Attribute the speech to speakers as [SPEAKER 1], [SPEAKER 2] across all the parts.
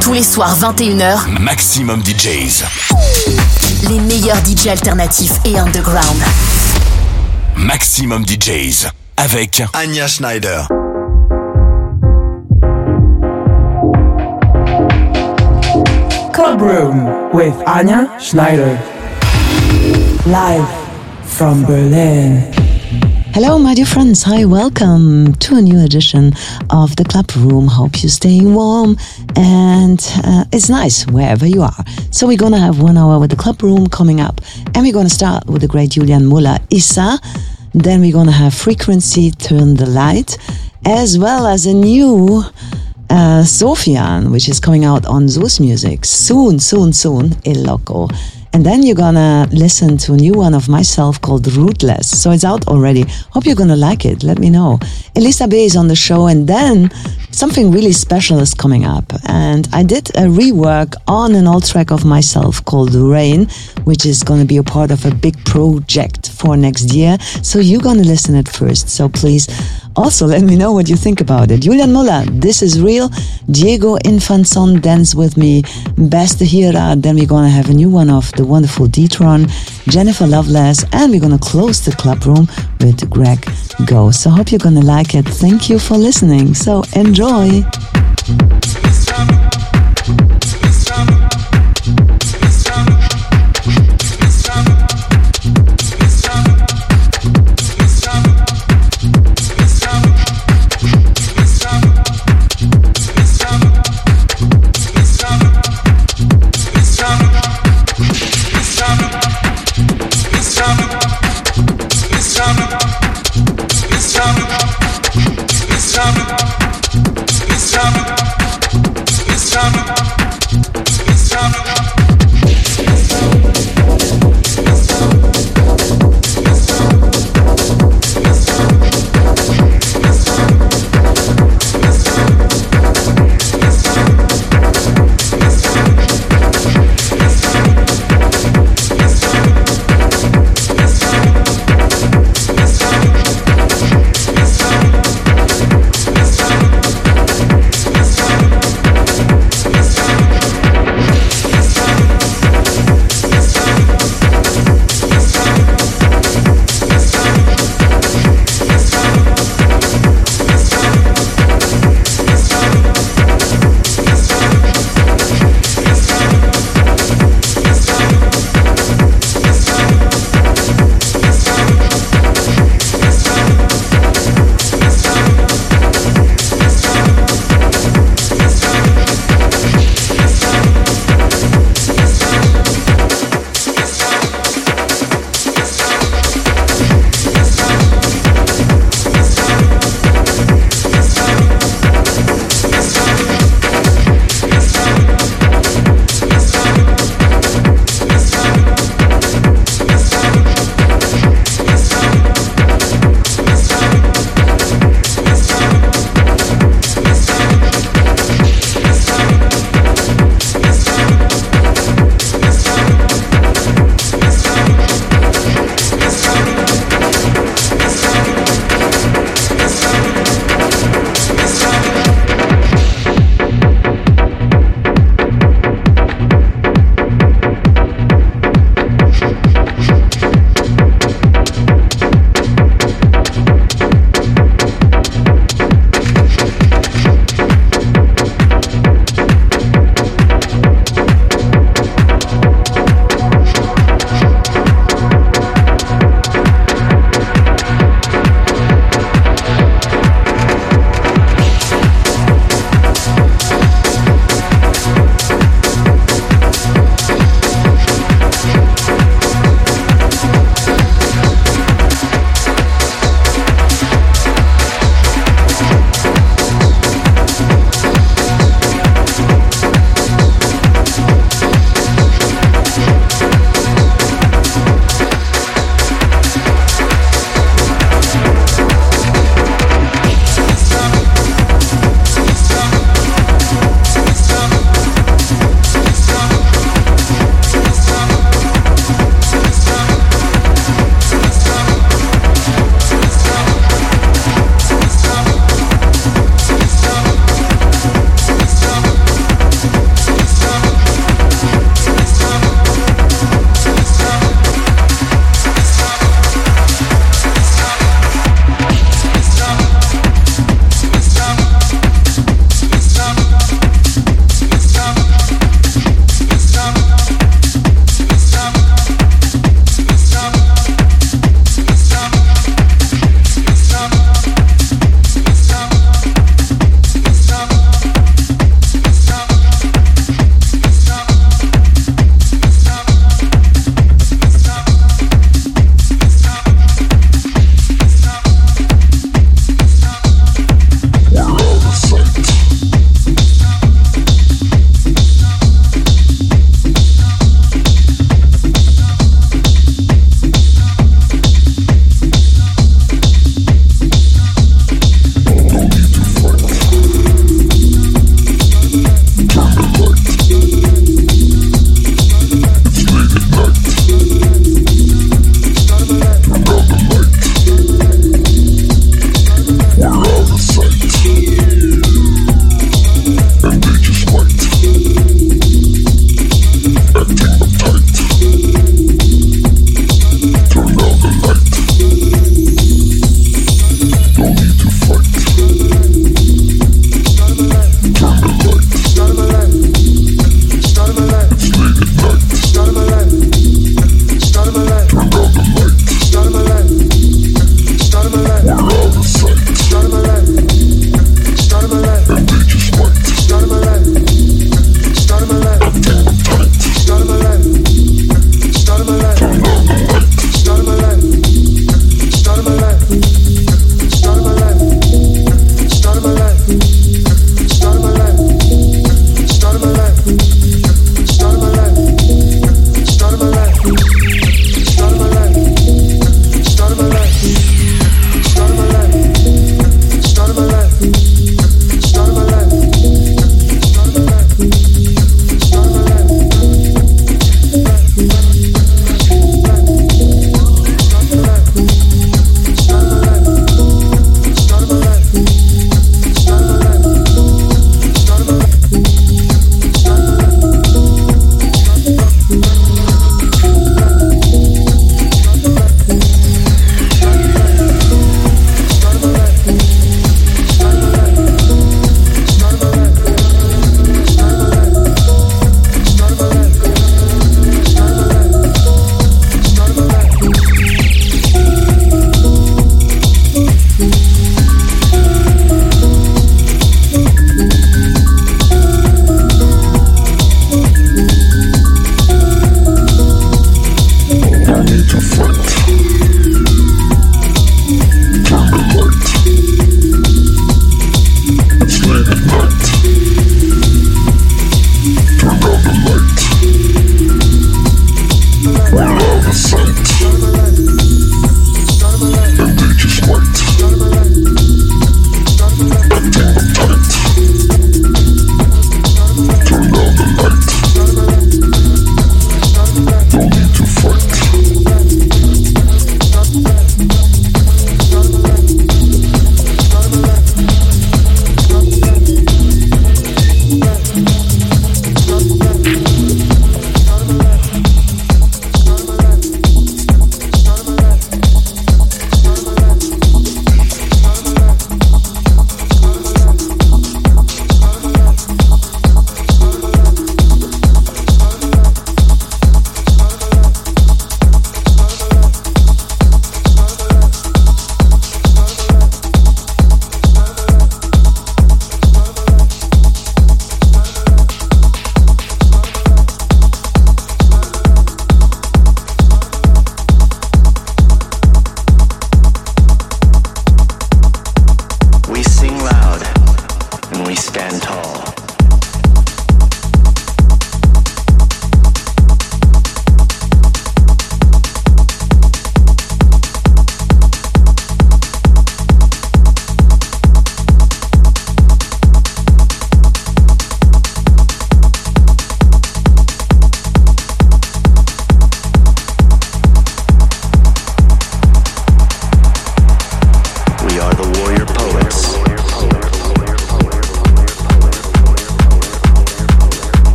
[SPEAKER 1] Tous les soirs 21h,
[SPEAKER 2] Maximum DJs.
[SPEAKER 1] les meilleurs DJ alternatifs et underground.
[SPEAKER 2] Maximum DJs. Avec
[SPEAKER 3] Anya Schneider.
[SPEAKER 4] Club Room with Anya Schneider. Live from Berlin.
[SPEAKER 5] Hello, my dear friends. Hi, welcome to a new edition of the Club Room. Hope you're staying warm and uh, it's nice wherever you are. So, we're gonna have one hour with the Club Room coming up, and we're gonna start with the great Julian Muller Issa. Then, we're gonna have Frequency Turn the Light, as well as a new uh, Sofian, which is coming out on Sous Music soon, soon, soon, El Loco. And then you're gonna listen to a new one of myself called Rootless. So it's out already. Hope you're gonna like it. Let me know. Elisa B is on the show, and then something really special is coming up. And I did a rework on an old track of myself called Rain, which is gonna be a part of a big project for next year. So you're gonna listen at first. So please also let me know what you think about it. Julian Muller, this is real. Diego Infanson, Dance With Me. Best Hira. Then we're gonna have a new one of the wonderful Detron, Jennifer Loveless, and we're gonna close the club room with Greg Go. So hope you're gonna like it. Thank you for listening. So enjoy.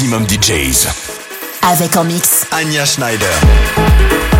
[SPEAKER 2] Maximum DJs.
[SPEAKER 1] Avec en mix
[SPEAKER 6] Anya Schneider.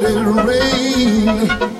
[SPEAKER 1] let it rain.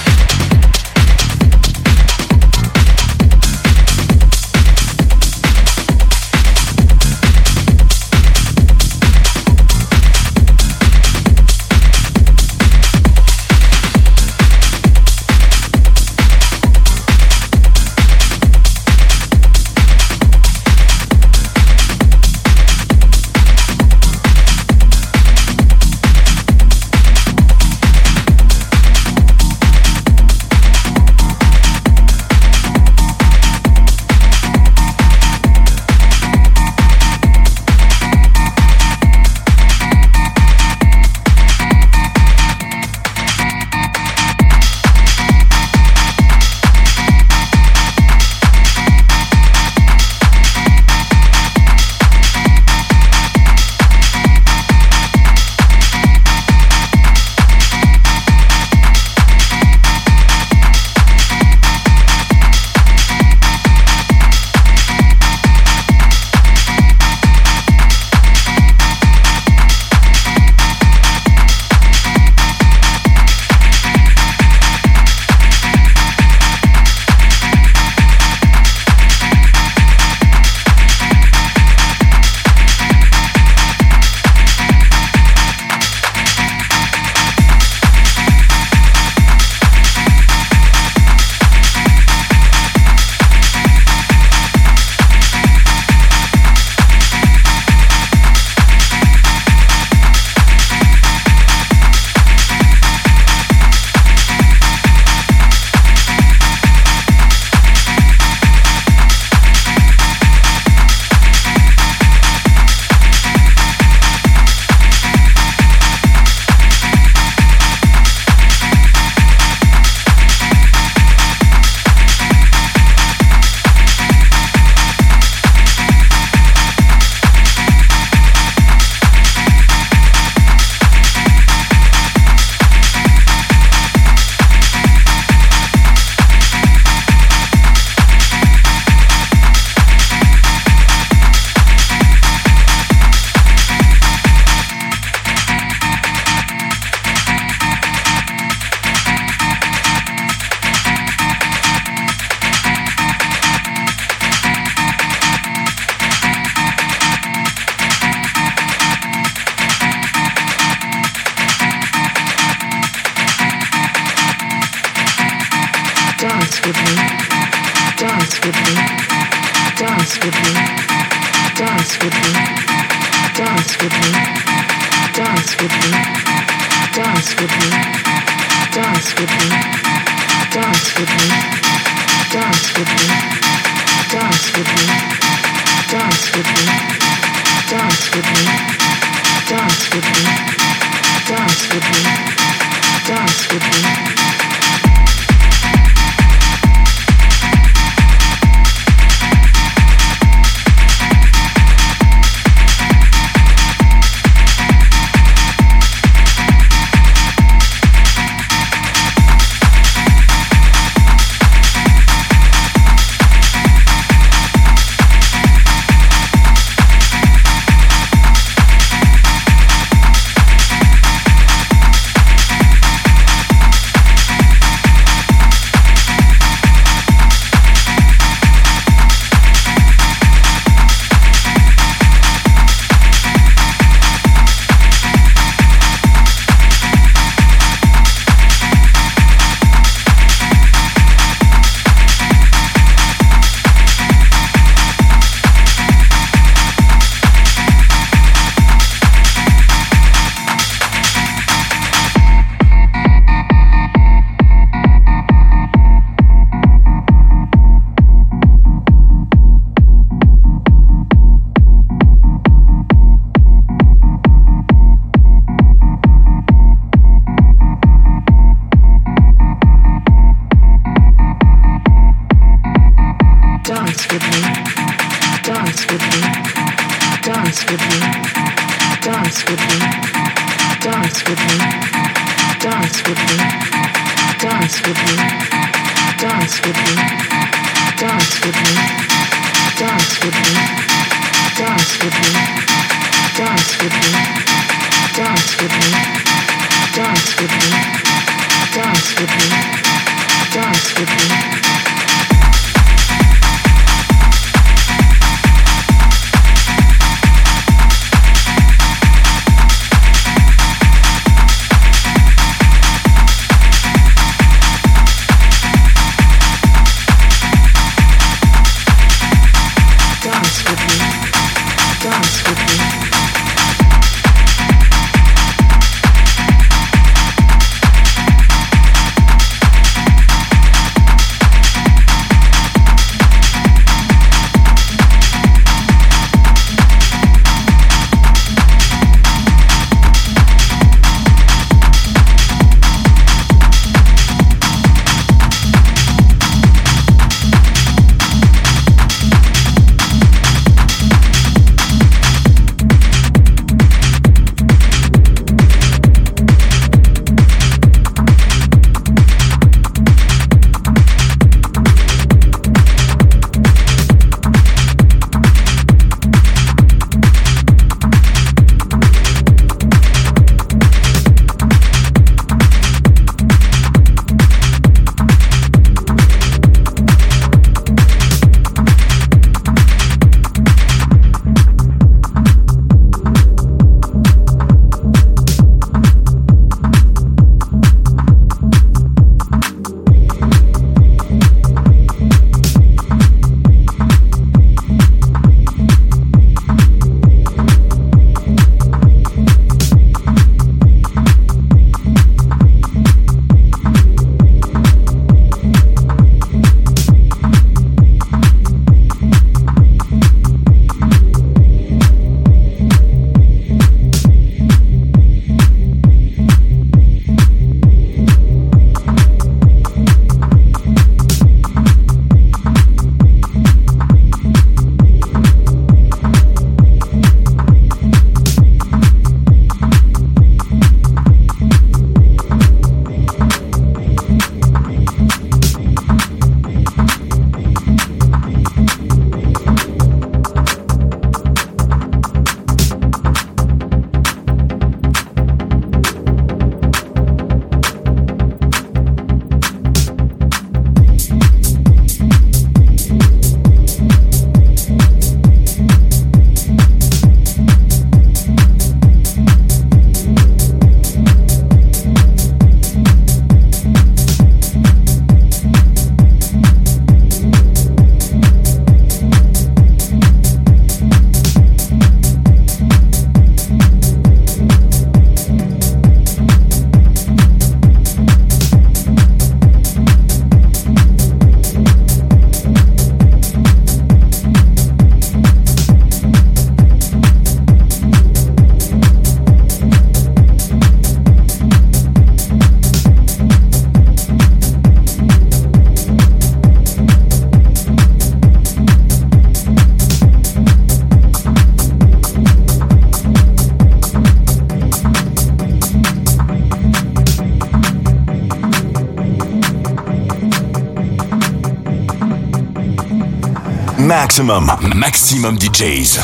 [SPEAKER 2] Maximum, maximum DJs.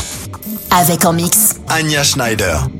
[SPEAKER 1] Avec en mix.
[SPEAKER 3] Anya Schneider.